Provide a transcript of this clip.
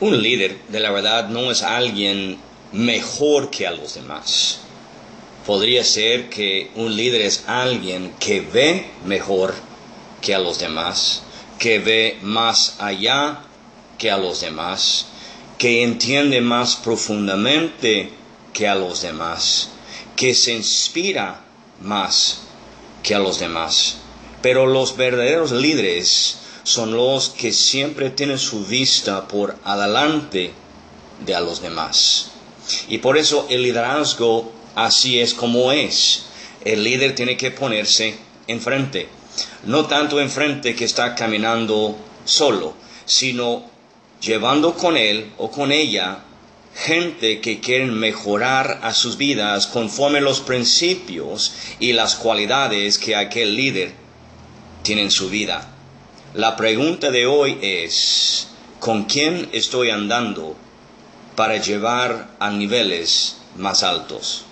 Un líder, de la verdad, no es alguien mejor que a los demás. Podría ser que un líder es alguien que ve mejor que a los demás, que ve más allá que a los demás, que entiende más profundamente que a los demás, que se inspira más que a los demás. Pero los verdaderos líderes son los que siempre tienen su vista por adelante de a los demás. Y por eso el liderazgo así es como es. El líder tiene que ponerse enfrente. No tanto enfrente que está caminando solo, sino llevando con él o con ella gente que quieren mejorar a sus vidas conforme los principios y las cualidades que aquel líder tiene en su vida. La pregunta de hoy es, ¿con quién estoy andando para llevar a niveles más altos?